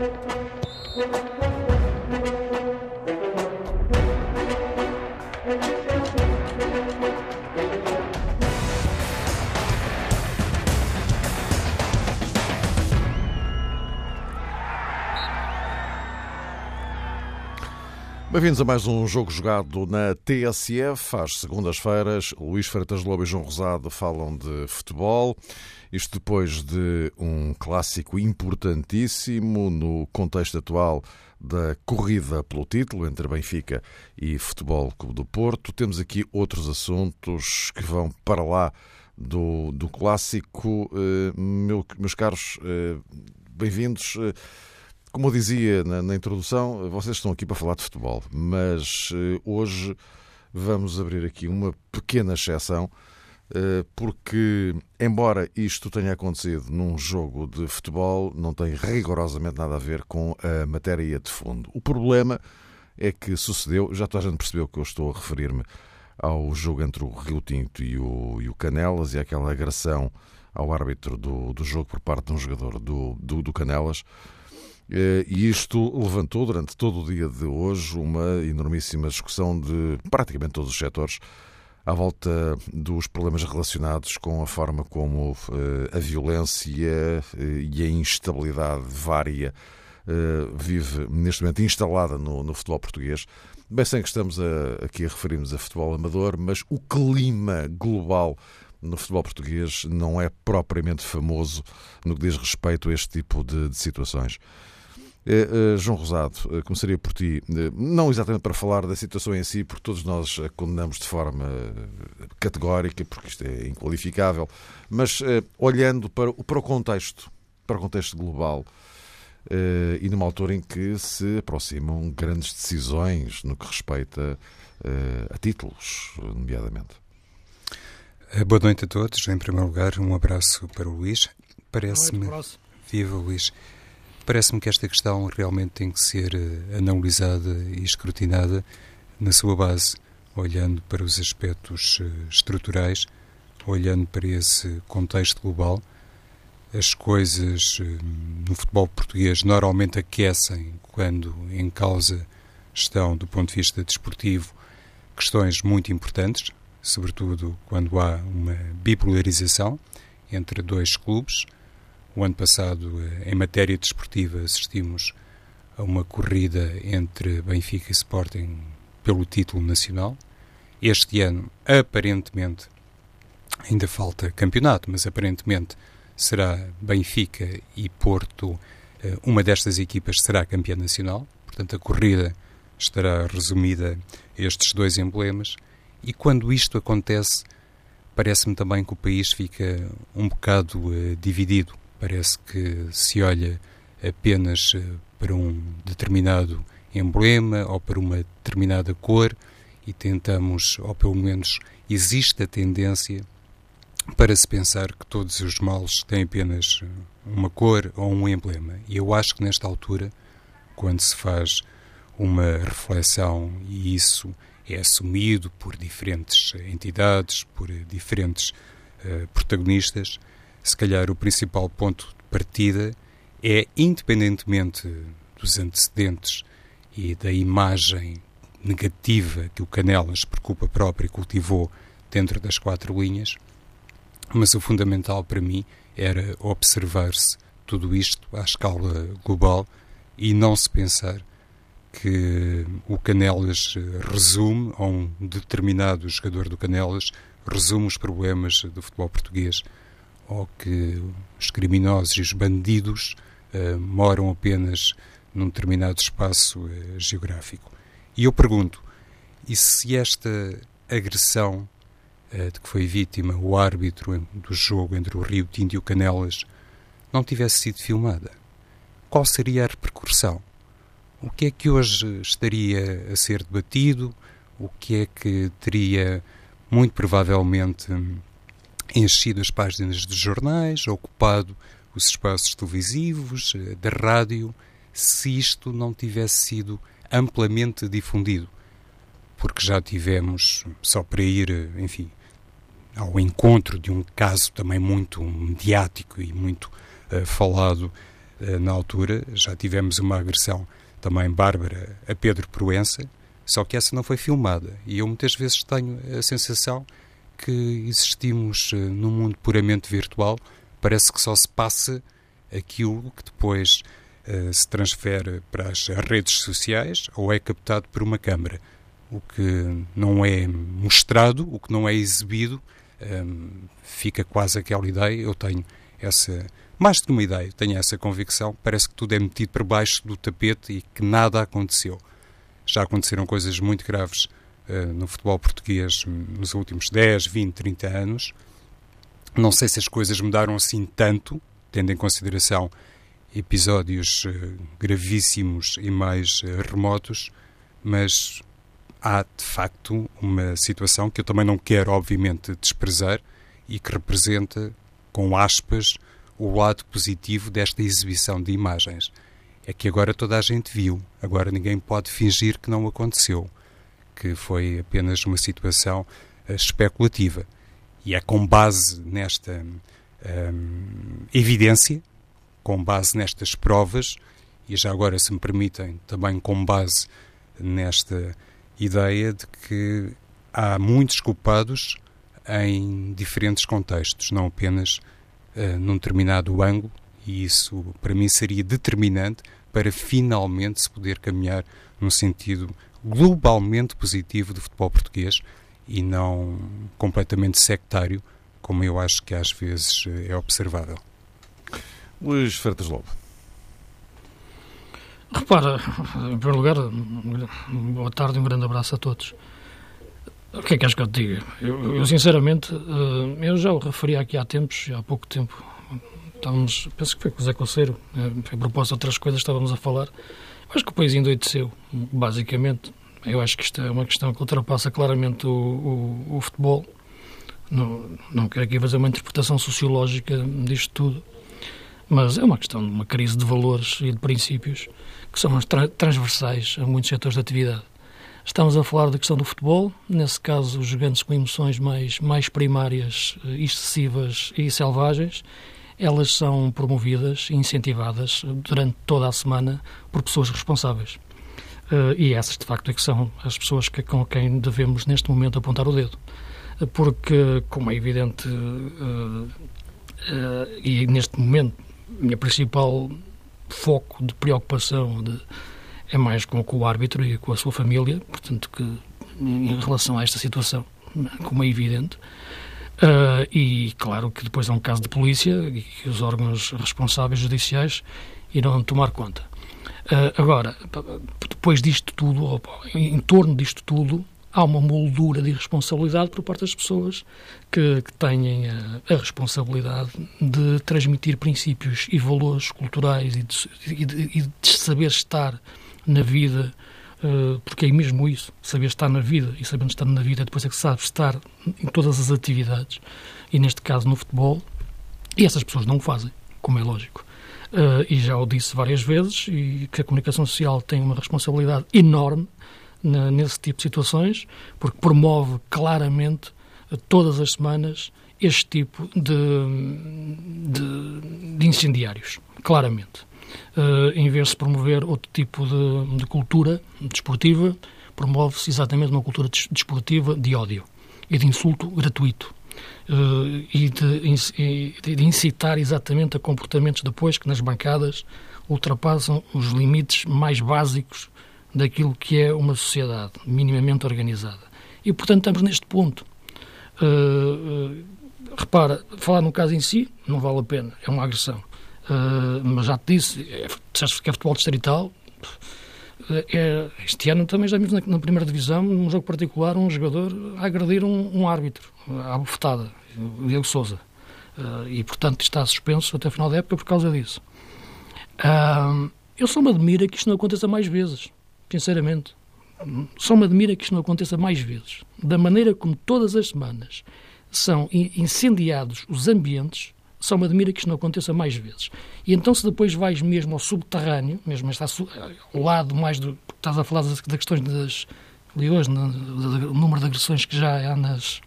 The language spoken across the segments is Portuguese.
thank you Bem-vindos a mais um jogo jogado na TSF. Às segundas-feiras, Luís Freitas Lobo e João Rosado falam de futebol. Isto depois de um clássico importantíssimo no contexto atual da corrida pelo título entre Benfica e Futebol Clube do Porto. Temos aqui outros assuntos que vão para lá do, do clássico. Uh, meu, meus caros, uh, bem-vindos. Uh, como eu dizia na, na, introdução, vocês estão aqui para falar de futebol, mas uh, hoje vamos abrir aqui uma pequena exceção, uh, porque, embora isto tenha acontecido num jogo de futebol, não tem rigorosamente nada a ver com a matéria de fundo. O problema é que sucedeu, já toda a gente percebeu que eu estou a referir-me ao jogo entre o Rio Tinto e o, e o Canelas e aquela agressão ao árbitro do, do jogo por parte de um jogador do, do, do Canelas. Eh, e isto levantou durante todo o dia de hoje uma enormíssima discussão de praticamente todos os setores à volta dos problemas relacionados com a forma como eh, a violência eh, e a instabilidade vária vive neste momento instalada no, no futebol português. Bem, sem que estamos a, aqui a referirmos a futebol amador, mas o clima global no futebol português não é propriamente famoso no que diz respeito a este tipo de, de situações. Uh, João Rosado, uh, começaria por ti, uh, não exatamente para falar da situação em si, porque todos nós a condenamos de forma categórica, porque isto é inqualificável, mas olhando para, para o contexto, para o contexto global, e numa altura em que se aproximam grandes decisões no que respeita a títulos, nomeadamente. Boa noite a todos. Em primeiro lugar, um abraço para o Luís. Parece-me. Viva Luís. Parece-me que esta questão realmente tem que ser uh, analisada e escrutinada na sua base, olhando para os aspectos uh, estruturais, olhando para esse contexto global. As coisas uh, no futebol português normalmente aquecem quando em causa estão, do ponto de vista desportivo, questões muito importantes, sobretudo quando há uma bipolarização entre dois clubes o ano passado, eh, em matéria desportiva, assistimos a uma corrida entre Benfica e Sporting pelo título nacional. Este ano, aparentemente, ainda falta campeonato, mas aparentemente será Benfica e Porto. Eh, uma destas equipas será campeã nacional, portanto, a corrida estará resumida a estes dois emblemas. E quando isto acontece, parece-me também que o país fica um bocado uh, dividido. Parece que se olha apenas eh, para um determinado emblema ou para uma determinada cor e tentamos, ou pelo menos existe a tendência para se pensar que todos os males têm apenas eh, uma cor ou um emblema. E eu acho que nesta altura, quando se faz uma reflexão e isso é assumido por diferentes entidades, por diferentes uh, protagonistas, se calhar o principal ponto de partida é, independentemente dos antecedentes e da imagem negativa que o Canelas, por culpa própria, cultivou dentro das quatro linhas, mas o fundamental para mim era observar-se tudo isto à escala global e não se pensar que o Canelas resume, ou um determinado jogador do Canelas resume os problemas do futebol português ou que os criminosos e os bandidos uh, moram apenas num determinado espaço uh, geográfico. E eu pergunto, e se esta agressão uh, de que foi vítima o árbitro do jogo entre o Rio Tinto e o Canelas não tivesse sido filmada? Qual seria a repercussão? O que é que hoje estaria a ser debatido? O que é que teria, muito provavelmente, enchido as páginas dos jornais, ocupado os espaços televisivos, eh, da rádio, se isto não tivesse sido amplamente difundido. Porque já tivemos, só para ir, eh, enfim, ao encontro de um caso também muito mediático e muito uh, falado, uh, na altura. Já tivemos uma agressão também bárbara a Pedro Proença, só que essa não foi filmada. E eu muitas vezes tenho a sensação que existimos uh, num mundo puramente virtual, parece que só se passa aquilo que depois uh, se transfere para as redes sociais ou é captado por uma câmara. O que não é mostrado, o que não é exibido, um, ehm, fica quase aquela ideia. Eu tenho essa, mais do que uma ideia, tenho essa convicção. Parece que tudo é metido por baixo do tapete e que nada aconteceu. Já aconteceram coisas muito graves no futebol português nos últimos 10, 20, 30 anos. Não sei se as coisas mudaram assim tanto, tendo em consideração episódios uh, gravíssimos e mais uh, remotos, mas há de facto uma situação que eu também não quero, obviamente, desprezar e que representa, com aspas, o lado positivo desta exibição de imagens. É que agora toda a gente viu, agora ninguém pode fingir que não aconteceu, que foi apenas uma situação uh, especulativa. E é com base nesta um, evidência, com base nestas provas, e já agora, se me permitem, também com base nesta ideia de que há muitos culpados em diferentes contextos, não apenas uh, num determinado ângulo, e isso para mim seria determinante para finalmente se poder caminhar num sentido globalmente positivo do futebol português e não completamente sectário como eu acho que às vezes é observável. Luís Fertas Lobo. Repara, em primeiro lugar, boa tarde e um grande abraço a todos. O que é que acho que eu te diga? Eu, eu, sinceramente, eh, eu já o referi aqui há tempos, há pouco tempo. Estávamos, penso que foi com o Zé Conceiro, eh, a propósito de outras coisas estávamos a falar. Acho que o país endoideceu, basicamente. Eu acho que isto é uma questão que ultrapassa claramente o, o, o futebol não, não quero aqui fazer uma interpretação sociológica disto tudo, mas é uma questão de uma crise de valores e de princípios que são tra transversais a muitos setores de atividade. Estamos a falar da questão do futebol, nesse caso, os jogantes com emoções mais, mais primárias, eh, excessivas e selvagens, elas são promovidas e incentivadas durante toda a semana por pessoas responsáveis. Uh, e essas, de facto, é que são as pessoas que, com quem devemos, neste momento, apontar o dedo porque, como é evidente, uh, uh, e neste momento, o meu principal foco de preocupação de, é mais com, com, o árbitro e com a sua família, portanto, que em relação a esta situação, como é evidente. Uh, e claro que depois é um caso de polícia e que os órgãos responsáveis judiciais irão tomar conta. Uh, agora, depois disto tudo, em torno disto tudo, há uma moldura de irresponsabilidade por parte das pessoas que, que têm a, a, responsabilidade de transmitir princípios e valores culturais e de, e de, e de saber estar na vida, porque é mesmo isso, saber estar na vida e sabendo estar na vida, depois é que sabe estar em todas as atividades, e neste caso no futebol, e essas pessoas não o fazem, como é lógico. Uh, e já o disse várias vezes, e que a comunicação social tem uma responsabilidade enorme nesse tipo de situações, porque promove claramente eh, todas as semanas este tipo de, de, de incendiários, claramente. Uh, em vez de promover outro tipo de, de cultura desportiva, promove-se exatamente uma cultura desportiva de ódio e de insulto gratuito. Uh, e de, de, incitar exatamente a comportamentos depois que nas bancadas ultrapassam os limites mais básicos daquilo que é uma sociedade minimamente organizada. E, portanto, estamos neste ponto. Uh, uh, repara, falar no caso em si não vale a pena, é uma agressão. Uh, mas já te disse, é, disseste que é futebol distrital. É, este ano também já vimos na, na, primeira divisão, num jogo particular, um jogador a agredir um, um árbitro, à bufetada, o Diego Souza. e, portanto, está suspenso até o final da época por causa disso. eu só me admiro que isto não aconteça mais vezes sinceramente. Só me admira que isto não aconteça mais vezes. Da maneira como todas as semanas são incendiados os ambientes, só me admira que isto não aconteça mais vezes. E então, se depois vais mesmo ao subterrâneo, mesmo está ao lado mais do. Estás a falar das, questões das. ali hoje, do número de agressões que já há nas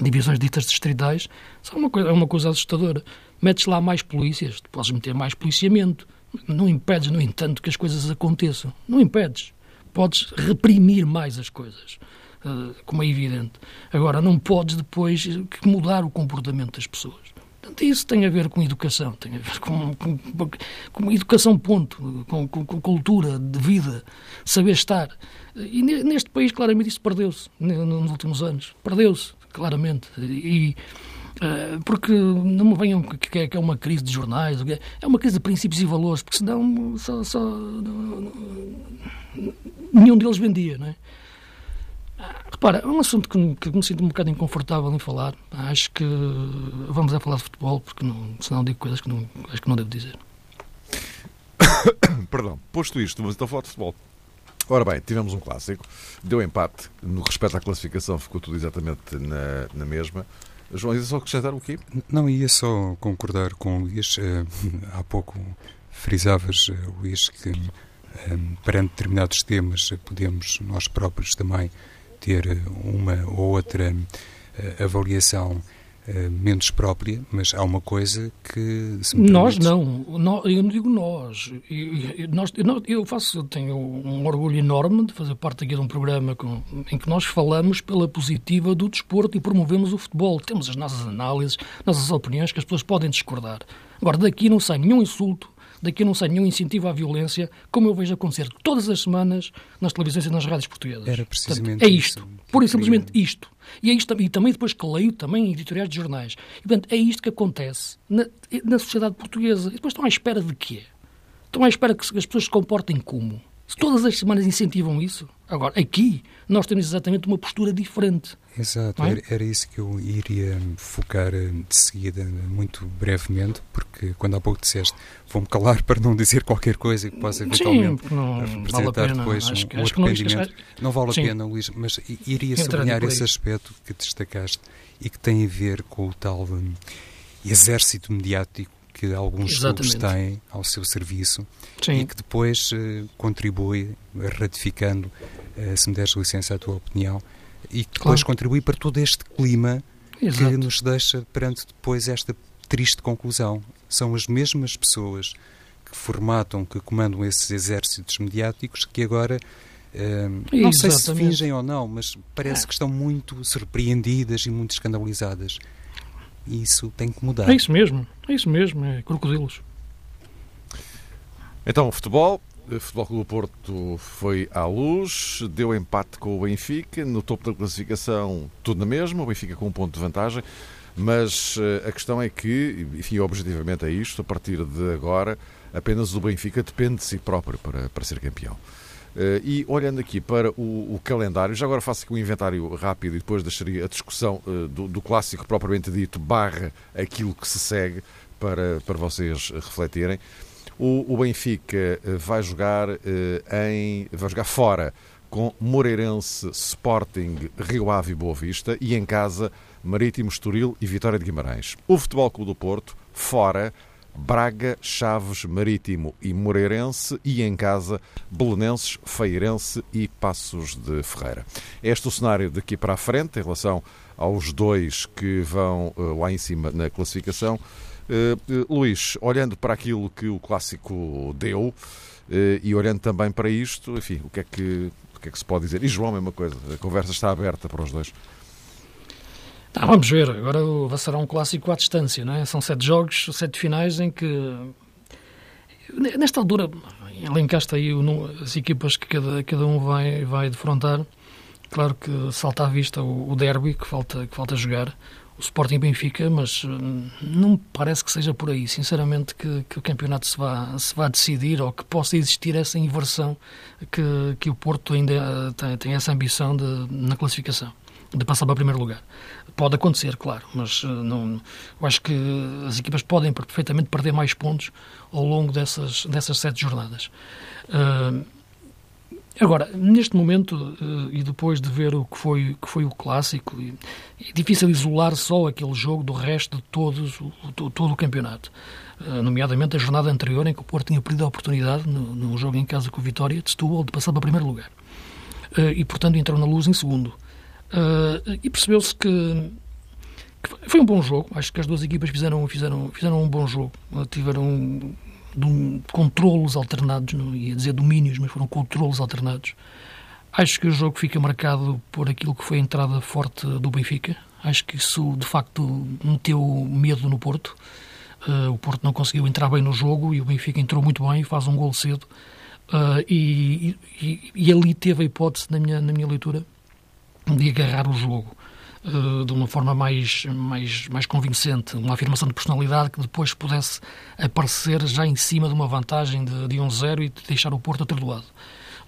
divisões ditas distritais, é uma coisa, é uma coisa assustadora. metes lá mais polícias, podes meter mais policiamento. Não impedes, no entanto, que as coisas aconteçam. Não impedes. Podes reprimir mais as coisas, uh, como é evidente. Agora, não podes depois mudar o comportamento das pessoas. Portanto, isso tem a ver com educação, tem a ver com, com, com educação, ponto, com, com, cultura de vida, saber estar. E neste país, claramente, isso perdeu-se nos últimos anos. Perdeu-se, claramente. E, uh, porque não me venham que, é, é uma crise de jornais, é uma crise de princípios e valores, porque senão só, só, nenhum deles vendia, não é? Repara, é um assunto que, que, me sinto um bocado inconfortável em falar. Acho que vamos a falar de futebol, porque não, senão digo coisas que não, acho que não devo dizer. Perdão, posto isto, mas estou a falar de futebol. Ora bem, tivemos um clássico, deu empate, no respeito à classificação ficou tudo exatamente na, na mesma. João, ia só acrescentar o quê? Não, ia só concordar com o Luís. Uh, há pouco frisavas, uh, Luís, que uh, perante determinados temas podemos nós próprios também ter uma ou outra uh, avaliação uh, menos própria, mas há uma coisa que se me Nós não, eu não digo nós. Eu, nós, eu faço, tenho um orgulho enorme de fazer parte aqui de um programa com, em que nós falamos pela positiva do desporto e promovemos o futebol. Temos as nossas análises, nossas opiniões que as pessoas podem discordar. Agora, daqui não sai nenhum insulto, daqui não sai nenhum incentivo à violência, como eu vejo acontecer todas as semanas nas televisões e nas rádios portuguesas. Era precisamente portanto, É isto, pura e simplesmente isto. E, é isto, e também depois que leio também em editoriais de jornais. E, portanto, é isto que acontece na, na sociedade portuguesa. E depois estão à espera de quê? Estão à espera que as pessoas se comportem como? Se todas as semanas incentivam isso, agora aqui nós temos exatamente uma postura diferente. Exato, é? era, isso que eu iria focar eh, de seguida, muito brevemente, porque quando há pouco disseste vou-me calar para não dizer qualquer coisa que possa eventualmente Sim, não representar vale depois acho, um, um acho arrependimento. Não, não, vale a Sim. pena, Luís, mas iria sublinhar esse aspecto que destacaste e que tem a ver com o tal um, exército mediático que alguns Exatamente. clubes têm ao seu serviço Sim. e que depois uh, contribui, ratificando, uh, se me deres licença a tua opinião, e que depois claro. contribui para todo este clima Exato. que nos deixa perante depois esta triste conclusão. São as mesmas pessoas que formatam, que comandam esses exércitos mediáticos que agora Uh, não sei se fingem ou não, mas parece é. que estão muito surpreendidas e muito escandalizadas. E isso tem que mudar. É isso mesmo, é isso mesmo, é crocodilos. Então, futebol. O Futebol Clube do Porto foi à luz, deu empate com o Benfica, no topo da classificação tudo na mesma, o Benfica com um ponto de vantagem, mas eh, a questão é que, enfim, objetivamente é isto, a partir de agora, apenas o Benfica depende de si próprio para, para ser campeão. Uh, e olhando aqui para o, o, calendário, já agora faço aqui um inventário rápido e depois deixaria a discussão uh, do, do, clássico propriamente dito, barra aquilo que se segue para, para vocês refletirem. O, o Benfica uh, vai jogar em vai jogar fora com Moreirense, Sporting, Rio Ave e Boa Vista e em casa Marítimo, Estoril e Vitória de Guimarães. O Futebol Clube do Porto fora Braga, Chaves, Marítimo e Moreirense e em casa Belenenses, Feirense e Passos de Ferreira. Este é o cenário daqui para a frente em relação aos dois que vão uh, lá em cima na classificação. Uh, uh, Luís, olhando para aquilo que o clássico deu e olhando também para isto, enfim, o que é que, o que, é que se pode dizer? E João, a mesma coisa, a conversa está aberta para os dois. Ah, vamos ver, agora será um clássico à distância, não é? São sete jogos, sete finais em que. Nesta altura, elencaste aí as equipas que cada, cada um vai, vai defrontar. Claro que salta à vista o, o derby que falta, que falta jogar, o Sporting Benfica, mas hum, não me parece que seja por aí, sinceramente, que, que o campeonato se vá, se vá decidir ou que possa existir essa inversão que, que o Porto ainda eh, tem, tem essa ambição de, na classificação de passar para o primeiro lugar. Pode acontecer, claro, mas uh, não, eu acho que as equipas podem perfeitamente perder mais pontos ao longo dessas, dessas sete jornadas. Uh, agora, neste momento, uh, e depois de ver o que foi, que foi o clássico, é difícil isolar só aquele jogo do resto de todos, o, todo o campeonato. nomeadamente a jornada anterior, em que o Porto tinha perdido a oportunidade, no jogo em casa com o Vitória, de Setúbal, de passar para primeiro lugar. e, portanto, entrou na luz em segundo. Uh, e percebeu-se que, Foi um bom jogo, acho que as duas equipas fizeram, fizeram, fizeram um bom jogo, tiveram um, controlos alternados, não ia dizer domínios, mas foram controlos alternados. Acho que o jogo fica marcado por aquilo que foi a entrada forte do Benfica. Acho que isso, de facto, meteu medo no Porto. Uh, o Porto não conseguiu entrar bem no jogo e o Benfica entrou muito bem, faz um gol cedo. Uh, e, e, e, ali teve a hipótese, na minha, na minha leitura, de agarrar o jogo uh, de uma forma mais, mais, mais convincente, uma afirmação de personalidade que depois pudesse aparecer já em cima de uma vantagem de, de 1-0 e de deixar o Porto atordoado.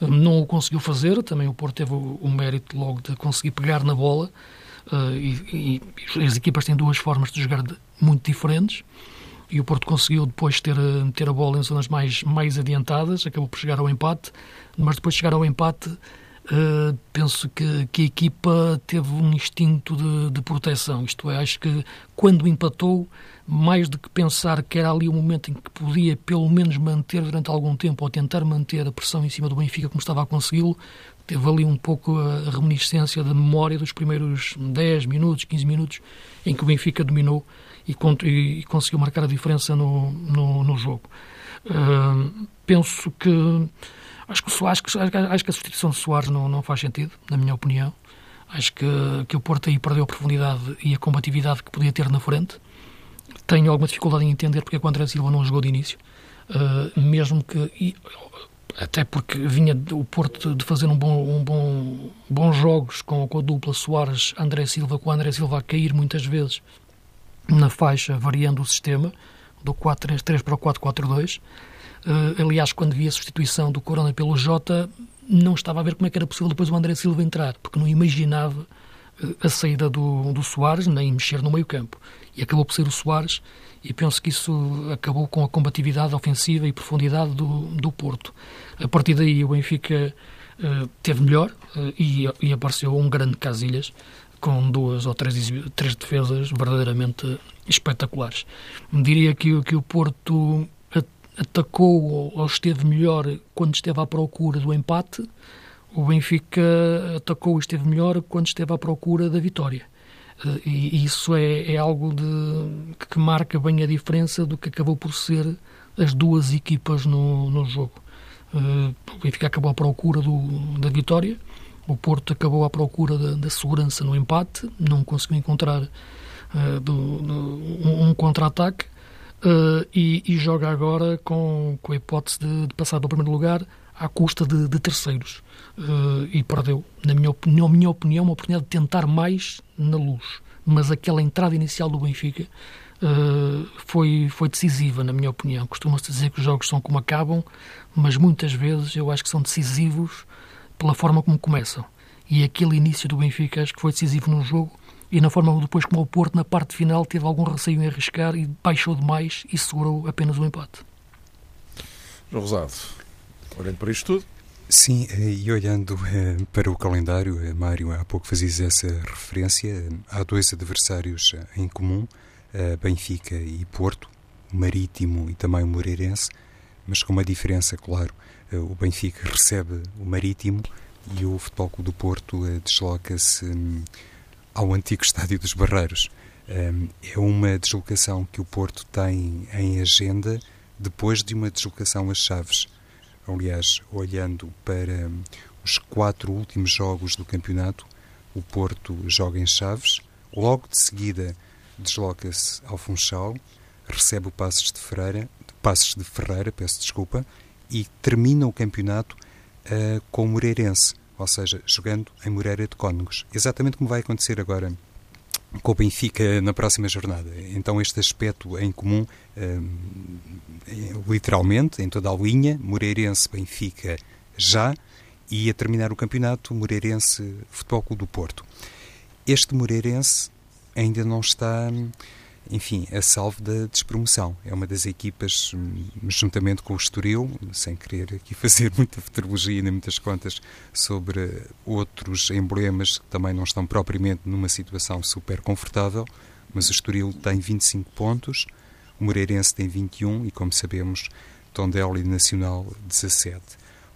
Uh, não o conseguiu fazer, também o Porto teve o, mérito logo de conseguir pegar na bola, e, e as equipas têm duas formas de jogar muito diferentes e o Porto conseguiu depois ter, ter a bola em zonas mais, mais adiantadas, acabou por chegar ao empate, mas depois de chegar ao empate, uh, penso que, que a equipa teve um instinto de, de proteção, isto é, acho que quando empatou, mais do que pensar que era ali o momento em que podia pelo menos manter durante algum tempo ou tentar manter a pressão em cima do Benfica como estava a consegui-lo, teve ali um pouco a reminiscência da memória dos primeiros 10 minutos, 15 minutos em que o Benfica dominou e, e, conseguiu marcar a diferença no, no, no jogo. Uh, penso que acho que, acho, que, acho que a substituição de Soares não, não faz sentido, na minha opinião. Acho que, que o Porto aí perdeu a profundidade e a combatividade que podia ter na frente. Tenho alguma dificuldade em entender porque é que o André Silva não jogou de início. Uh, mesmo que. E, até porque vinha o Porto de fazer um bom, um bom, bons jogos com, com a dupla Soares-André Silva, com o André Silva a cair muitas vezes na faixa, variando o sistema, do 4-3-3 para o 4-4-2. Uh, aliás, quando vi a substituição do Corona pelo Jota, não estava a ver como é que era possível depois o André Silva entrar, porque não imaginava uh, a saída do, do Soares, nem mexer no meio campo. E acabou por ser o Soares, e penso que isso acabou com a combatividade ofensiva e profundidade do, do Porto. A partir daí o Benfica uh, teve melhor e, e apareceu um grande Casilhas, com duas ou três, três defesas verdadeiramente espetaculares. Diria que, que o Porto atacou ou esteve melhor quando esteve à procura do empate, o Benfica atacou e esteve melhor quando esteve à procura da vitória. Eh, e isso é, é algo de, que marca bem a diferença do que acabou por ser as duas equipas no, no jogo. Eh, o Benfica acabou à procura do, da vitória, o Porto acabou à procura da, da segurança no empate, não conseguiu encontrar uh, do, do, um, um contra-ataque uh, e, e, joga agora com, com a hipótese de, de, passar para o primeiro lugar à custa de, de terceiros. Uh, e perdeu, na minha, opinião, minha opinião, uma oportunidade de tentar mais na luz. Mas aquela entrada inicial do Benfica foi, foi decisiva, na minha opinião. Costuma-se dizer que os jogos são como acabam, mas muitas vezes eu acho que são decisivos pela forma como começam. E aquele início do Benfica acho que foi decisivo no jogo e na forma depois como o Porto, na parte final, teve algum receio em arriscar e baixou demais e segurou apenas o empate. João Rosado, olhando para isto tudo. Sim, eh, e olhando eh, para o calendário, eh, Mário, há pouco fazias essa referência, há dois adversários em comum, Benfica e Porto, o Marítimo e também o Moreirense, mas com uma diferença, claro, o Benfica recebe o Marítimo e o Futebol Clube do Porto eh, desloca-se hum, ao antigo Estádio dos Barreiros. Hum, é uma deslocação que o Porto tem em agenda depois de uma deslocação às Chaves. Aliás, olhando para hum, os quatro últimos jogos do campeonato, o Porto joga em Chaves, logo de seguida desloca-se ao Funchal, recebe o Passos de Ferreira, Passos de Ferreira, peço desculpa, e termina o campeonato uh, com o Moreirense, ou seja, jogando em Moreira de Cónegos. Exatamente como vai acontecer agora com o Benfica na próxima jornada. Então, este aspecto em comum, uh, literalmente, em toda a linha, Moreirense-Benfica já, e a terminar o campeonato, Moreirense Futebol Clube do Porto. Este Moreirense ainda não está enfim, a salvo da despromoção. É uma das equipas, hum, juntamente com o Estoril, sem querer aqui fazer muita futurologia nem muitas contas sobre outros emblemas que também não estão propriamente numa situação super confortável, mas o Estoril tem 25 pontos, o Moreirense tem 21 e, como sabemos, Tondela e Nacional 17.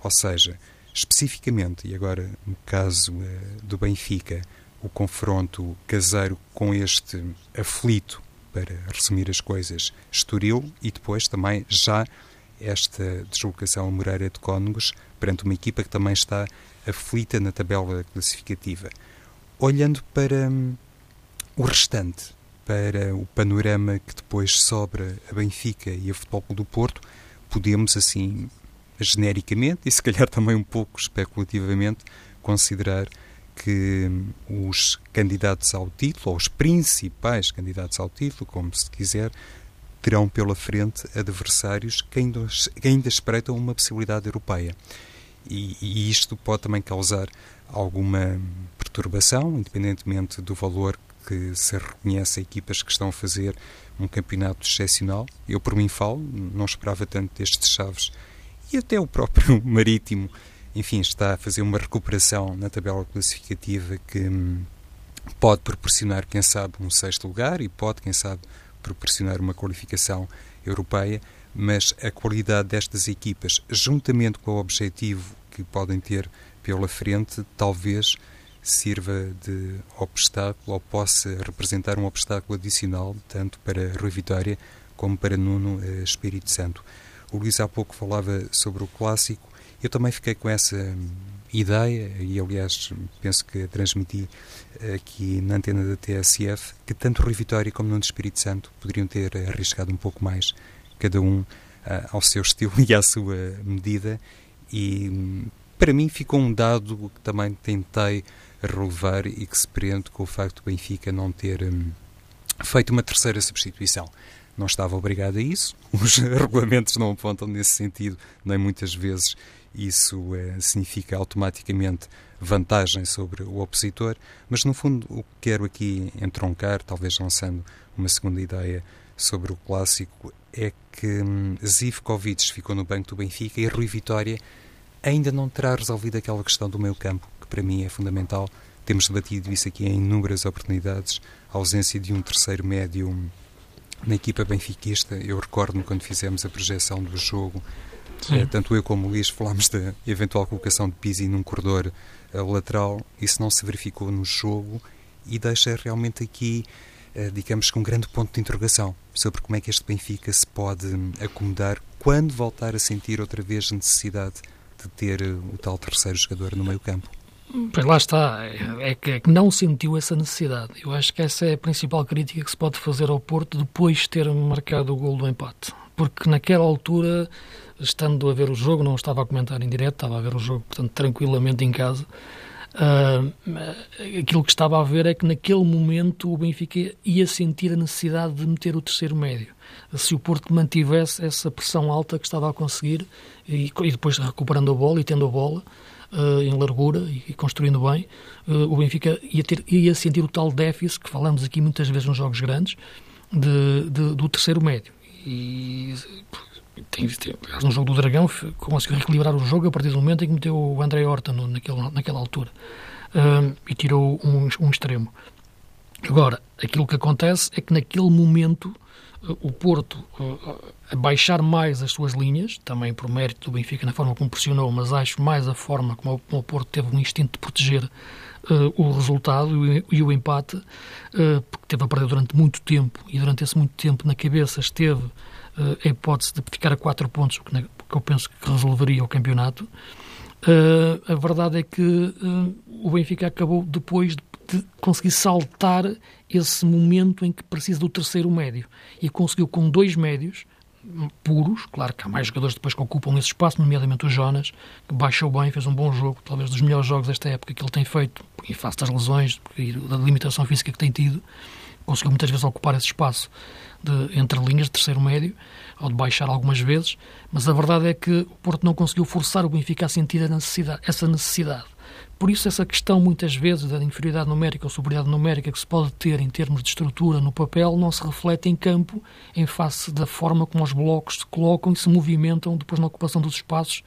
Ou seja, especificamente, e agora no caso uh, do Benfica, o confronto caseiro com este aflito, para resumir as coisas, Estoril e depois também já esta deslocação a Moreira de Cónegos perante uma equipa que também está aflita na tabela classificativa. Olhando para hum, o restante, para o panorama que depois sobra a Benfica e a Futebol do Porto, podemos assim, genericamente e se calhar também um pouco especulativamente, considerar que os candidatos ao título, ou os principais candidatos ao título, como se quiser, terão pela frente adversários que ainda, que ainda espreitam uma possibilidade europeia. E, e, isto pode também causar alguma perturbação, independentemente do valor que se reconhece a equipas que estão a fazer um campeonato excepcional. Eu, por mim, falo, não esperava tanto destes Chaves. E até o próprio Marítimo, enfim, está a fazer uma recuperação na tabela classificativa que hum, pode proporcionar, quem sabe, um sexto lugar e pode, quem sabe, proporcionar uma qualificação europeia, mas a qualidade destas equipas, juntamente com o objetivo que podem ter pela frente, talvez sirva de obstáculo ou possa representar um obstáculo adicional tanto para Rui Vitória como para Nuno eh, Espírito Santo. O Luís há pouco falava sobre o clássico, eu também fiquei com essa ideia, e aliás penso que transmiti aqui na antena da TSF, que tanto Rui Vitória como Nuno Espírito Santo poderiam ter arriscado um pouco mais, cada um uh, ao seu estilo e à sua medida, e para mim ficou um dado que também tentei relevar e que se prende com o facto do Benfica não ter hum, feito uma terceira substituição. Não estava obrigado a isso, os regulamentos não apontam nesse sentido, nem muitas vezes isso é, significa automaticamente vantagem sobre o opositor, mas no fundo o que quero aqui entroncar, talvez lançando uma segunda ideia sobre o clássico, é que hum, Zivkovic ficou no banco do Benfica e Rui Vitória ainda não terá resolvido aquela questão do meio campo, que para mim é fundamental. Temos debatido isso aqui em inúmeras oportunidades, a ausência de um terceiro médio na equipa benfiquista. Eu recordo-me quando fizemos a projeção do jogo, é, tanto eu como o Luís falámos da eventual colocação de Pizzi num corredor uh, lateral. Isso não se verificou no jogo e deixa realmente aqui, uh, digamos que um grande ponto de interrogação sobre como é que este Benfica se pode um, acomodar quando voltar a sentir outra vez a necessidade de ter uh, o tal terceiro jogador no meio campo. Pois lá está, é que, é que, não sentiu essa necessidade. Eu acho que essa é a principal crítica que se pode fazer ao Porto depois de ter marcado o gol do empate. Porque naquela altura, estando a ver o jogo, não estava a comentar em direto, estava a ver o jogo, portanto, tranquilamente em casa. Uh, aquilo que estava a ver é que naquele momento o Benfica ia sentir a necessidade de meter o terceiro médio. Se o Porto mantivesse essa pressão alta que estava a conseguir e, e depois recuperando a bola e tendo a bola, uh, em largura e, e construindo bem, uh, o Benfica ia, ter, ia sentir o tal déficit que falamos aqui muitas vezes nos jogos grandes de, de, do terceiro médio. E tem, tem, no jogo do Dragão conseguiu reequilibrar o jogo a partir do momento em que meteu o André Horta no, naquele, naquela altura e tirou um, um extremo. Agora, aquilo que acontece é que naquele momento o Porto uh, a baixar mais as suas linhas, também por mérito do Benfica na forma como pressionou, mas acho mais a forma como o, Porto teve um instinto de proteger uh, o resultado e, o empate, uh, porque teve a perder durante muito tempo e durante esse muito tempo na cabeça esteve a hipótese de ficar a quatro pontos, o que, que eu penso que resolveria o campeonato. a verdade é que o Benfica acabou depois de de conseguir saltar esse momento em que precisa do terceiro médio. E conseguiu com dois médios puros, claro que há mais jogadores depois que ocupam esse espaço, nomeadamente o Jonas, que baixou bem, fez um bom jogo, talvez dos melhores jogos desta época que ele tem feito, em face das lesões e da limitação física que tem tido, conseguiu muitas vezes ocupar esse espaço de, entre linhas de terceiro médio, ou de baixar algumas vezes, mas a verdade é que o Porto não conseguiu forçar o Benfica a sentir a necessidade, essa necessidade. Por isso, essa questão, muitas vezes, da inferioridade numérica ou superioridade numérica que se pode ter em termos de estrutura no papel, não se reflete em campo em face da forma como os blocos se colocam e se movimentam depois na ocupação dos espaços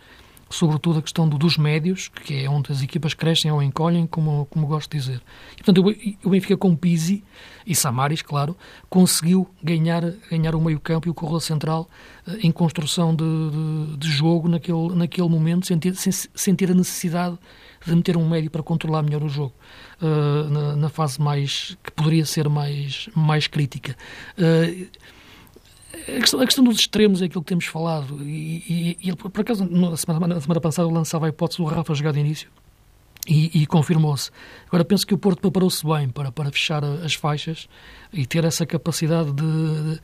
sobretudo a questão do, dos médios, que é onde as equipas crescem ou encolhem, como, como gosto de dizer. E, portanto, o Benfica com Pizzi e Samaris, claro, conseguiu ganhar, ganhar o meio-campo e o corredor central eh, em construção de, de, de, jogo naquele, naquele momento, sem ter, sem, sem ter a necessidade de meter um médio para controlar melhor o jogo. Uh, na, na, fase mais que poderia ser mais, mais crítica. Uh, a questão, a questão, dos extremos é aquilo que temos falado. E, e, e por acaso, na semana, na semana passada, eu lançava a hipótese do Rafa jogar de início e, e confirmou-se. Agora, penso que o Porto preparou-se bem para, para fechar as faixas e ter essa capacidade de, de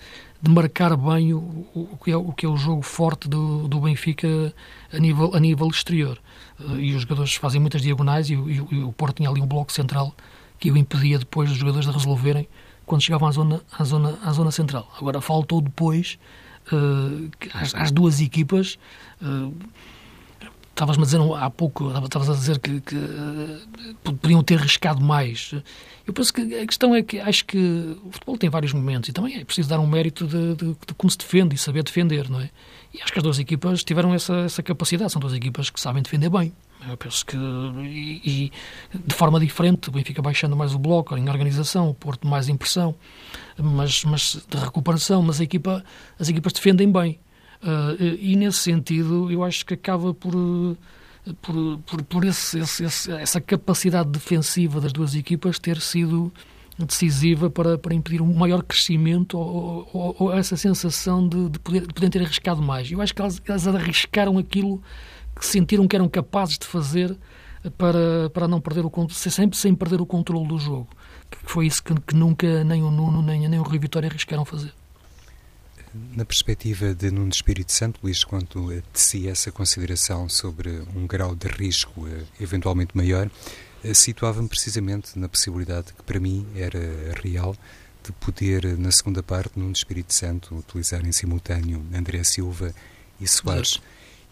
marcar bem o, o, que é, o que é o jogo forte do, do Benfica a nível, a nível exterior. E os jogadores fazem muitas diagonais e, e, e o Porto tinha ali um bloco central que o impedia depois dos jogadores de resolverem quando chegavam à zona, à zona, à zona central. Agora faltou depois uh, às, duas equipas. Uh, Estavas-me a dizer há pouco, estavas a dizer que, que uh, poderiam ter riscado mais. Eu penso que a questão é que acho que o futebol tem vários momentos e também é preciso dar um mérito de, de, de como se defende e saber defender, não é? E acho que as duas equipas tiveram essa, essa capacidade, são duas equipas que sabem defender bem. Eu penso que, e, e, de forma diferente, o Benfica baixando mais o bloco em organização, o Porto mais em pressão, mas, mas de recuperação, mas equipa, as equipas defendem bem. Uh, e nesse sentido, eu acho que acaba por, por, por, por esse, esse, essa capacidade defensiva das duas equipas ter sido decisiva para, para impedir um maior crescimento ou, ou, ou essa sensação de, de, poder, de poderem ter arriscado mais. Eu acho que elas, elas arriscaram aquilo que sentiram que eram capazes de fazer para, para não perder o sempre sem perder o controle do jogo. Que foi isso que, que nunca nem o Nuno nem, nem o Rui Vitória arriscaram fazer. Na perspectiva de Nuno Espírito Santo, Luís, quando tecia essa consideração sobre um grau de risco eh, eventualmente maior, eh, situava-me precisamente na possibilidade que para mim era real de poder, na segunda parte, Nuno Espírito Santo, utilizar em simultâneo André Silva e Soares.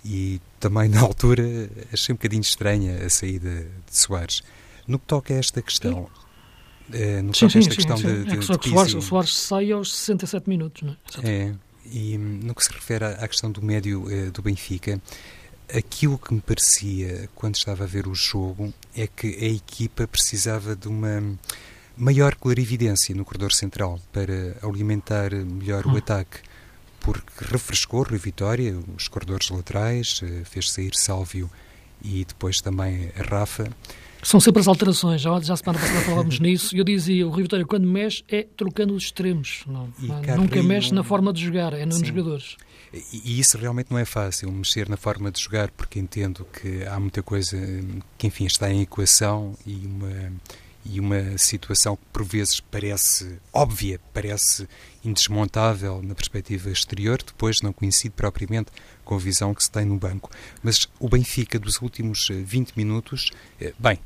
E também na altura achei um bocadinho estranha a saída de Soares. No que toca a esta questão, é, no que sim, toca a esta sim, questão sim, de, de, é que de Soares, o Soares sai aos 67 minutos, não é? É, e no que se refere à, questão do médio eh, do Benfica, aquilo que me parecia quando estava a ver o jogo é que a equipa precisava de uma maior clarividência no corredor central para alimentar melhor hum. o ataque porque refrescou Rui Vitória, os corredores laterais, eh, fez sair Sálvio e depois também a Rafa. São sempre as alterações, já, já semana passada falávamos nisso, e eu dizia, o Rui Vitória quando mexe é trocando os extremos, não, nunca mexe na forma de jogar, é nos Sim. jogadores. E isso realmente não é fácil, mexer na forma de jogar, porque entendo que há muita coisa que, enfim, está em equação e uma, e uma situação que por vezes parece óbvia, parece indesmontável na perspectiva exterior, depois não coincide propriamente com a visão que se tem no banco. Mas o Benfica dos últimos 20 eh, minutos, eh, bem,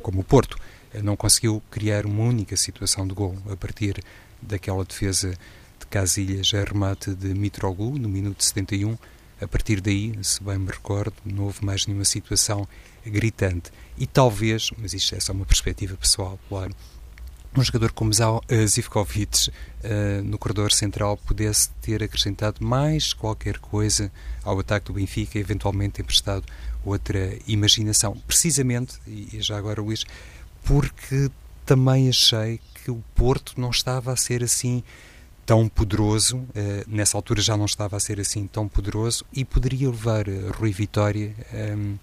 como o Porto, eh, não conseguiu criar uma única situação de gol a partir daquela defesa de Casilhas a remate de Mitroglou no minuto 71. A partir daí, se bem me recordo, não houve mais nenhuma situação gritante. E talvez, mas isto é só uma perspectiva pessoal, claro, um jogador como eh, Zivkovic uh, no corredor central pudesse ter acrescentado mais qualquer coisa ao ataque do Benfica, eventualmente emprestado outra imaginação. Precisamente, e já agora Luís, porque também achei que o Porto não estava a ser assim tão poderoso, uh, nessa altura já não estava a ser assim tão poderoso e poderia levar Rui Vitória um,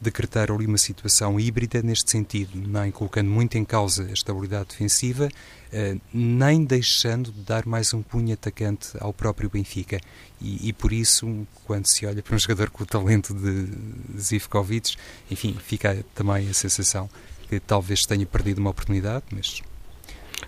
decretar ali uma situação híbrida neste sentido, nem colocando muito em causa a estabilidade defensiva, eh, nem deixando de dar mais um punho atacante ao próprio Benfica. E, e por isso, quando se olha para um jogador com o talento de Zivkovic, enfim, fica também a sensação que talvez tenha perdido uma oportunidade, mas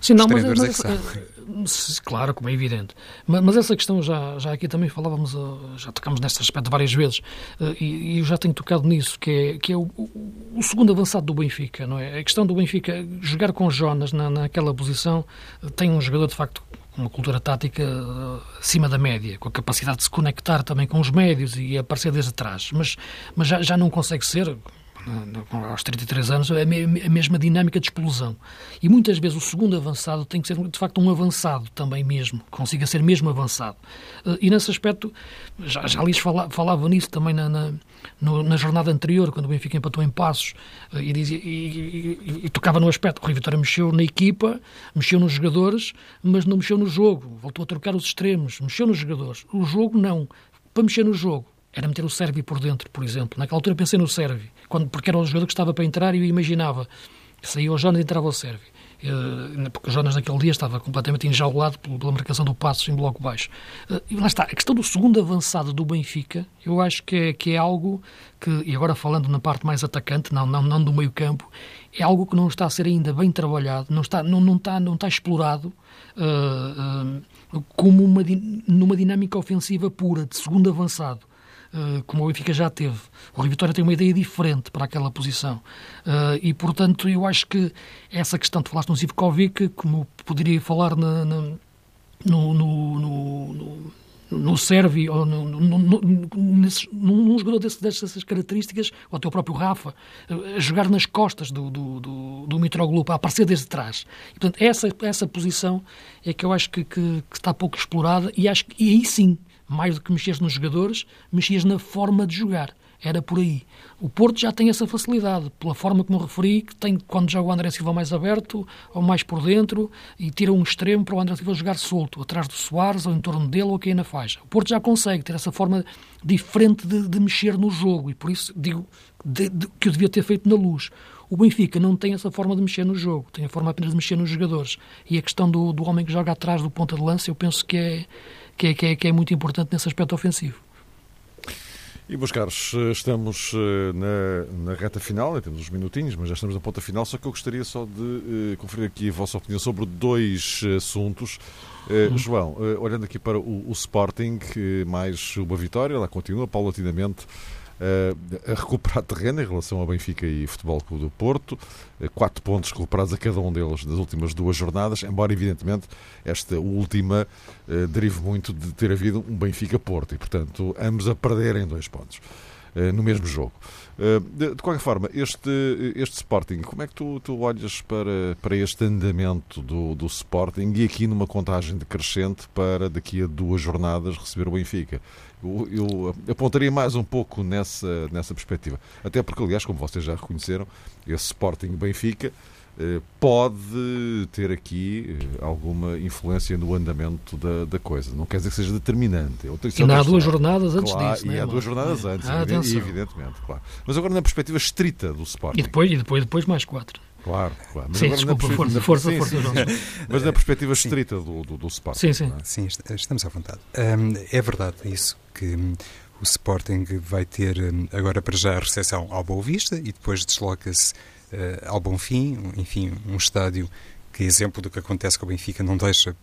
Sim, não, mas, mas essa, claro, como é evidente. Mas, mas, essa questão já, já aqui também falávamos, uh, já tocámos neste aspecto várias vezes, uh, e, e, eu já tenho tocado nisso, que é, que é o, o, segundo avançado do Benfica, não é? A questão do Benfica, jogar com Jonas na, naquela posição, uh, tem um jogador de facto com uma cultura tática acima da média, com a capacidade de se conectar também com os médios e aparecer desde atrás, mas, mas já, já não consegue ser, aos 33 anos, é a mesma dinâmica de explosão. E muitas vezes o segundo avançado tem que ser, de facto, um avançado também mesmo, consiga ser mesmo avançado. Eh, e nesse aspecto, já, já lhes falava, falava nisso também na, na, na, jornada anterior, quando o Benfica empatou em Passos, eh, e, dizia, e, e, e, tocava no aspecto. O Rui Vitória mexeu na equipa, mexeu nos jogadores, mas não mexeu no jogo. Voltou a trocar os extremos, mexeu nos jogadores. O jogo, não. Para mexer no jogo, era meter o Sérvio por dentro, por exemplo. Naquela altura pensei no Sérvio, quando, porque era o jogador que estava para entrar e eu imaginava. Saía o Jonas e entrava o Sérvio. Eh, porque o Jonas naquele dia estava completamente enjaulado pela marcação do passo em bloco baixo. Eh, e lá está, a questão do segundo avançado do Benfica, eu acho que é, que é algo que, e agora falando na parte mais atacante, não, não, não do meio campo, é algo que não está a ser ainda bem trabalhado, não está, não, não está, não está explorado uh, uh, como uma, numa dinâmica ofensiva pura, de segundo avançado. Eh, como o Benfica já teve. O Rio Vitória tem uma ideia diferente para aquela posição. Uh, e, portanto, eu acho que essa questão, tu falaste no Zivkovic, como poderia falar na, na, no, no, no, no Sérvio, ou no, no, no, num jogador desse, dessas características, ou até o próprio Rafa, a jogar nas costas do, do, do, do Mitroglou, a aparecer desde trás. E, portanto, essa, essa posição é que eu acho que, que, que está pouco explorada e, acho, e aí sim mais do que mexias nos jogadores, mexias na forma de jogar. Era por aí. O Porto já tem essa facilidade, pela forma como referi, que tem quando joga o André Silva mais aberto ou mais por dentro e tira um extremo para o André Silva jogar solto, atrás do Soares ou em torno dele ou aqui na faixa. O Porto já consegue ter essa forma diferente de, de mexer no jogo e por isso digo de, de, que eu devia ter feito na luz. O Benfica não tem essa forma de mexer no jogo, tem a forma apenas de mexer nos jogadores. E a questão do, do homem que joga atrás do ponta de lança, eu penso que é que é, que é, que é muito importante nesse aspecto ofensivo. E, meus caros, estamos eh, na, na reta final, temos uns minutinhos, mas já estamos na ponta final, só que eu gostaria só de uh, conferir aqui a vossa opinião sobre dois assuntos. Uh, uhum. João, olhando aqui para o, o Sporting, mais uma vitória, lá continua paulatinamente a recuperar terreno em relação ao Benfica e Futebol Clube do Porto. Quatro pontos recuperados a cada um deles nas últimas duas jornadas, embora, evidentemente, esta última eh, derive muito de ter havido um Benfica-Porto e, portanto, ambos a perderem dois pontos eh, no mesmo jogo. Eh, de qualquer forma, este, este Sporting, como é que tu, tu olhas para, para este andamento do, do Sporting e aqui numa contagem decrescente para daqui a duas jornadas receber o Benfica? Eu, eu, apontaria mais um pouco nessa, nessa perspectiva. Até porque, aliás, como vocês já reconheceram, esse Sporting Benfica eh, pode ter aqui eh, alguma influência no andamento da, da coisa. Não quer dizer que seja determinante. Eu, e há duas jornadas antes claro, disso. E né, há duas jornadas é. antes, ah, evidentemente, claro. Mas agora na perspectiva estrita do Sporting. E depois, e depois, depois mais quatro. Claro, claro. Mas sim, desculpa, força, força, sim, força, sim, Mas na perspectiva estrita do, do, do Sporting. Sim, sim. É? Sim, estamos à vontade. Um, é verdade isso que o Sporting vai ter um, agora para já a recepção ao Boa Vista e depois desloca-se ao Bonfim, enfim, um estádio que, exemplo do que acontece com o Benfica, não deixa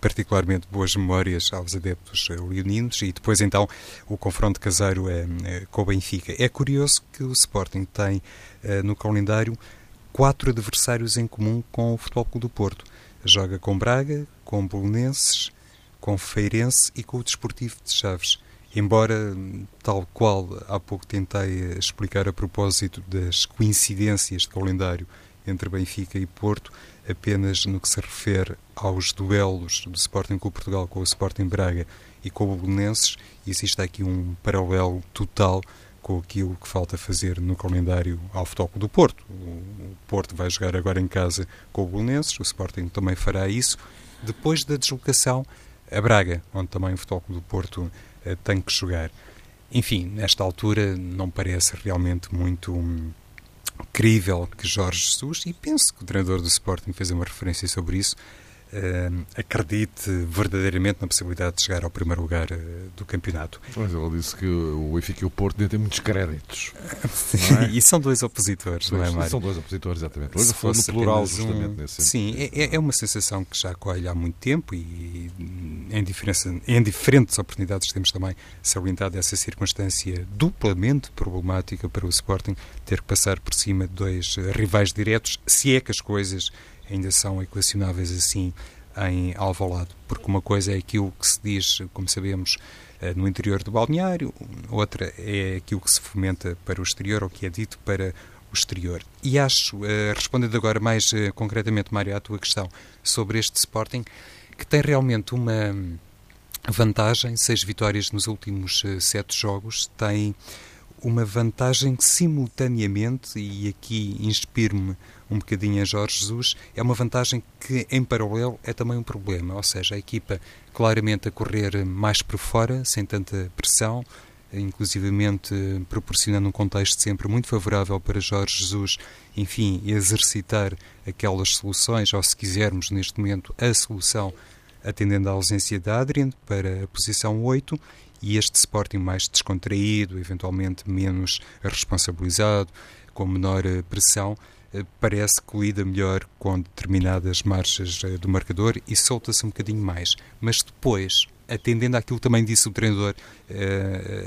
particularmente boas memórias aos adeptos leoninos e depois então o confronto caseiro é, é, com o Benfica. É curioso que o Sporting tem no calendário quatro adversários em comum com o Futebol Clube do Porto. Joga com Braga, com Bolonenses, com Feirense e com o Desportivo de Chaves. Embora, tal qual há pouco tentei explicar a propósito das coincidências de calendário entre Benfica e Porto, apenas no que se refere aos duelos do Sporting com o Portugal com o Sporting Braga e com o Bolonenses, existe aqui um paralelo total com aquilo que falta fazer no calendário ao Futebol do Porto. O Porto vai jogar agora em casa com o Bolonenses, o Sporting também fará isso, depois da deslocação a Braga, onde também o Futebol do Porto tem que jogar. Enfim, nesta altura não parece realmente muito um, crível que Jorge Jesus, e penso que o treinador do Sporting fez uma referência sobre isso, acredite verdadeiramente na possibilidade de chegar ao primeiro lugar uh, do campeonato. Mas ele disse que o Benfica e o Porto devem ter muitos créditos. é? e são dois opositores, não é, Mário? São dois opositores, exatamente. Hoje foi no plural, justamente, um... nesse Sim, é, é, uma sensação que já colhe há muito tempo e em, diferença, em diferentes oportunidades temos também salientado essa circunstância duplamente problemática para o Sporting ter que passar por cima de dois rivais diretos, se é que as coisas ainda são equacionáveis assim em Alvalade, porque uma coisa é aquilo que se diz, como sabemos, no interior do balneário, outra é aquilo que se fomenta para o exterior ou que é dito para o exterior. E acho, respondendo agora mais concretamente, Mário, à tua questão sobre este Sporting, que tem realmente uma vantagem, seis vitórias nos últimos sete jogos, tem uma vantagem que simultaneamente, e aqui inspiro-me um bocadinho a Jorge Jesus, é uma vantagem que em paralelo é também um problema, ou seja, a equipa claramente a correr mais por fora, sem tanta pressão, inclusivamente proporcionando um contexto sempre muito favorável para Jorge Jesus, enfim, exercitar aquelas soluções, ou se quisermos neste momento a solução atendendo à ausência de Adrian para a posição 8 e este Sporting mais descontraído, eventualmente menos responsabilizado, com menor eh, pressão, parece que lida melhor com determinadas marchas eh, do marcador e solta-se um bocadinho mais. Mas depois, atendendo àquilo também disse o treinador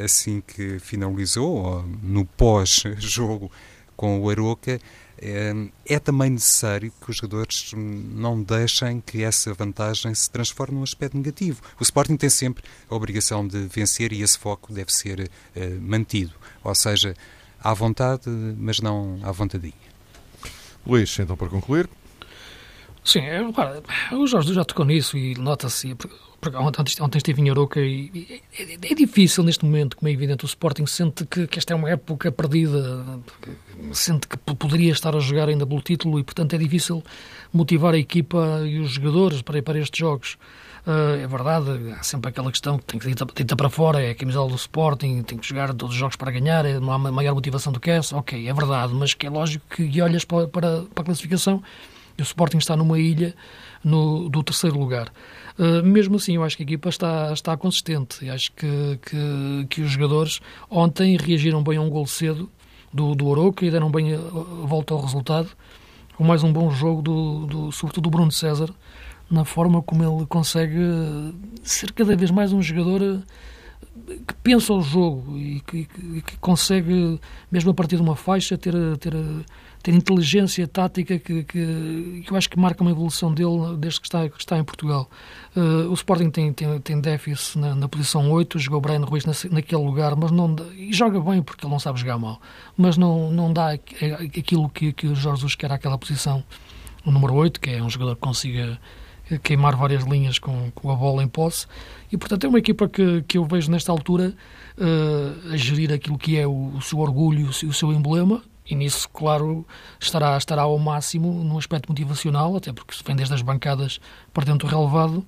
assim que finalizou, no pós-jogo com o Aroca, é também necessário que os jogadores não deixem que essa vantagem se transforme num aspecto negativo. O Sporting tem sempre a obrigação de vencer e esse foco deve ser eh, mantido. Ou seja, à vontade, mas não à vontadinha. Luís, então para concluir. Sim, é, o Jorge já tocou nisso e nota-se, ontem, ontem estive em Aroca e, é, é, difícil neste momento, como é evidente, o Sporting sente que, que esta é uma época perdida, sente que poderia estar a jogar ainda pelo título e, portanto, é difícil motivar a equipa e os jogadores para ir para estes jogos. Uh, é verdade, há sempre aquela questão que tem que ir para fora, é a camisola do Sporting, tem que jogar todos os jogos para ganhar, é, não há maior motivação do que essa. Ok, é verdade, mas que é lógico que olhas para, para, para a classificação e o Sporting está numa ilha no, do terceiro lugar. Uh, mesmo assim, eu acho que a equipa está, está consistente. E acho que, que, que, os jogadores ontem reagiram bem a um gol cedo do, do Oroca e deram bem a, a, volta ao resultado. Com mais um bom jogo, do, do, sobretudo do Bruno César, na forma como ele consegue ser cada vez mais um jogador que pensa o jogo e que, que, que, consegue, mesmo a partir de uma faixa, ter, ter, ter inteligência tática que, que, que, eu acho que marca uma evolução dele desde que está, que está em Portugal. Uh, o Sporting tem, tem, tem déficit na, na posição 8, jogou Brian Ruiz na, naquele lugar, mas não e joga bem porque ele não sabe jogar mal, mas não, não dá aquilo que, que o Jorge Jesus quer àquela posição. O número 8, que é um jogador que consiga queimar várias linhas com, com a bola em posse. E, portanto, é uma equipa que, que eu vejo nesta altura uh, a gerir aquilo que é o, o seu orgulho, o seu, o seu emblema, e nisso, claro, estará, estará ao máximo no aspecto motivacional, até porque vem desde as bancadas para dentro do relevado,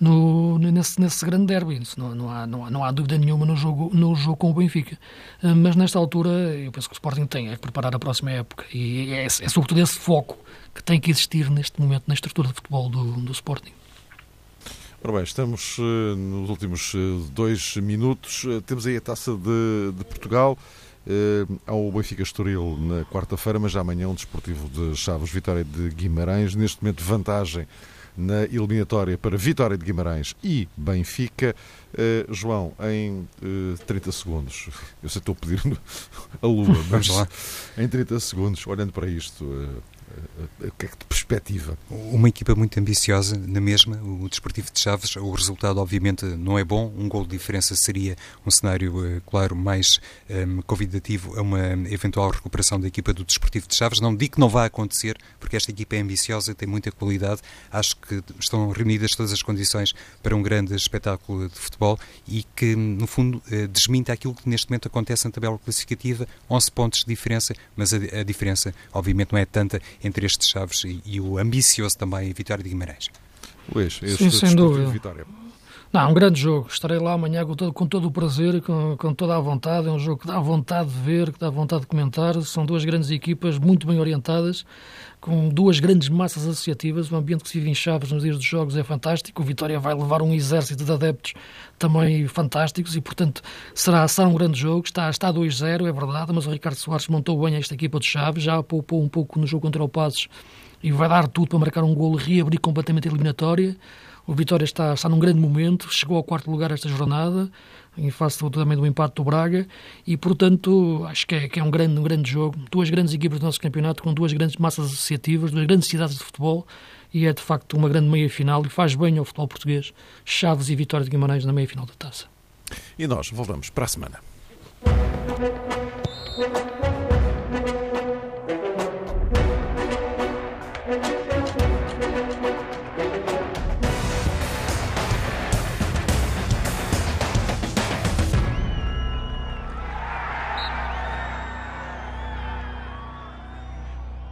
no, nesse, nesse grande derby. Não, não, há, não, há, não há dúvida nenhuma no jogo, no jogo com o Benfica. Uh, mas nesta altura, eu penso que o Sporting tem é que preparar a próxima época. E é, é sobretudo esse foco que tem que existir neste momento na estrutura de futebol do, do Sporting. Ora bem, estamos uh, nos últimos uh, dois minutos. Temos aí a taça de, de Portugal. Ao Benfica Estoril na quarta-feira, mas já amanhã um desportivo de Chaves, vitória de Guimarães. Neste momento, vantagem na eliminatória para Vitória de Guimarães e Benfica. Uh, João, em uh, 30 segundos, eu sei que estou a pedir a lua, mas em 30 segundos, olhando para isto, uh, o que é que de perspectiva? Uma equipa muito ambiciosa, na mesma, o Desportivo de Chaves. O resultado, obviamente, não é bom. Um gol de diferença seria um cenário, eh, claro, mais um, ehm, convidativo a uma eventual recuperação da equipa do Desportivo de Chaves. Não digo que não vai acontecer, porque esta equipa é ambiciosa, tem muita qualidade. Acho que estão reunidas todas as condições para um grande espetáculo de futebol e que, no fundo, eh, desminta aquilo que neste momento acontece na tabela classificativa. 11 pontos de diferença, mas a, a diferença, obviamente, não é tanta entre estes Chaves e, e o ambicioso também Vitória de Guimarães. Luís, este Sim, sem dúvida. Vitória. Não, um grande jogo. Estarei lá amanhã com todo, com todo o prazer e com, com, toda a vontade. É um jogo que dá vontade de ver, que dá vontade de comentar. São duas grandes equipas muito bem orientadas, com duas grandes massas associativas. O ambiente que se vive em Chaves nos dias dos jogos é fantástico. O Vitória vai levar um exército de adeptos também fantásticos e, portanto, será, será um grande jogo. Está, está 2-0, é verdade, mas o Ricardo Soares montou bem esta equipa de Chaves, já poupou um pouco no jogo contra o Passos e vai dar tudo para marcar um golo e reabrir completamente a eliminatória. O Vitória está, está num grande momento, chegou ao quarto lugar esta jornada, em face também do empate do Braga, e portanto acho que é, que é um, grande, um grande jogo. Duas grandes equipas do nosso campeonato, com duas grandes massas associativas, duas grandes cidades de futebol, e é de facto uma grande meia-final e faz bem ao futebol português. Chaves e Vitória de Guimarães na meia-final da taça. E nós voltamos para a semana.